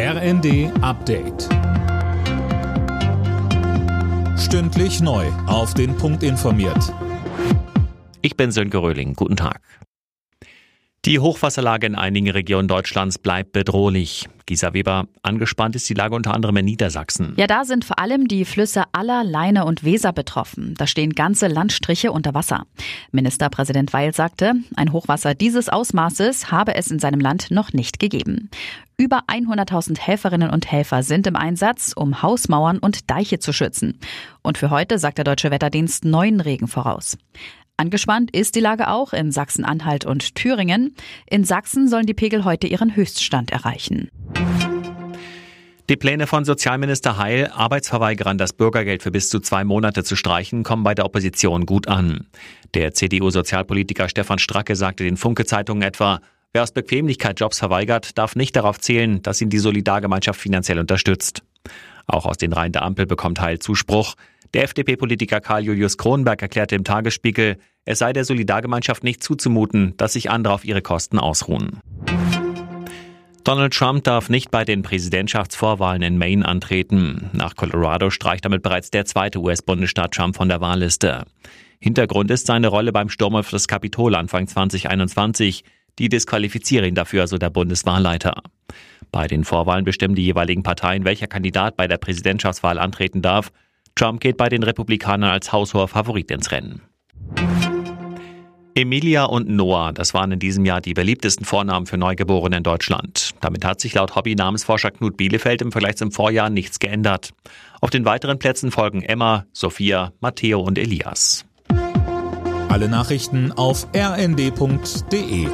RND Update. Stündlich neu. Auf den Punkt informiert. Ich bin Sönke Röhling. Guten Tag. Die Hochwasserlage in einigen Regionen Deutschlands bleibt bedrohlich. Gisa Weber, angespannt ist die Lage unter anderem in Niedersachsen. Ja, da sind vor allem die Flüsse Aller, Leine und Weser betroffen. Da stehen ganze Landstriche unter Wasser. Ministerpräsident Weil sagte, ein Hochwasser dieses Ausmaßes habe es in seinem Land noch nicht gegeben. Über 100.000 Helferinnen und Helfer sind im Einsatz, um Hausmauern und Deiche zu schützen. Und für heute sagt der Deutsche Wetterdienst neuen Regen voraus. Angespannt ist die Lage auch in Sachsen-Anhalt und Thüringen. In Sachsen sollen die Pegel heute ihren Höchststand erreichen. Die Pläne von Sozialminister Heil, Arbeitsverweigerern das Bürgergeld für bis zu zwei Monate zu streichen, kommen bei der Opposition gut an. Der CDU-Sozialpolitiker Stefan Stracke sagte den Funke-Zeitungen etwa, wer aus Bequemlichkeit Jobs verweigert, darf nicht darauf zählen, dass ihn die Solidargemeinschaft finanziell unterstützt. Auch aus den Reihen der Ampel bekommt Heil Zuspruch. Der FDP-Politiker Karl Julius Kronberg erklärte im Tagesspiegel, es sei der Solidargemeinschaft nicht zuzumuten, dass sich andere auf ihre Kosten ausruhen. Donald Trump darf nicht bei den Präsidentschaftsvorwahlen in Maine antreten. Nach Colorado streicht damit bereits der zweite US-Bundesstaat Trump von der Wahlliste. Hintergrund ist seine Rolle beim Sturm auf das Kapitol Anfang 2021. Die disqualifizieren ihn dafür, so der Bundeswahlleiter. Bei den Vorwahlen bestimmen die jeweiligen Parteien, welcher Kandidat bei der Präsidentschaftswahl antreten darf. Trump geht bei den Republikanern als haushoher Favorit ins Rennen. Emilia und Noah, das waren in diesem Jahr die beliebtesten Vornamen für Neugeborene in Deutschland. Damit hat sich laut Hobby-Namensforscher Knut Bielefeld im Vergleich zum Vorjahr nichts geändert. Auf den weiteren Plätzen folgen Emma, Sophia, Matteo und Elias. Alle Nachrichten auf rnd.de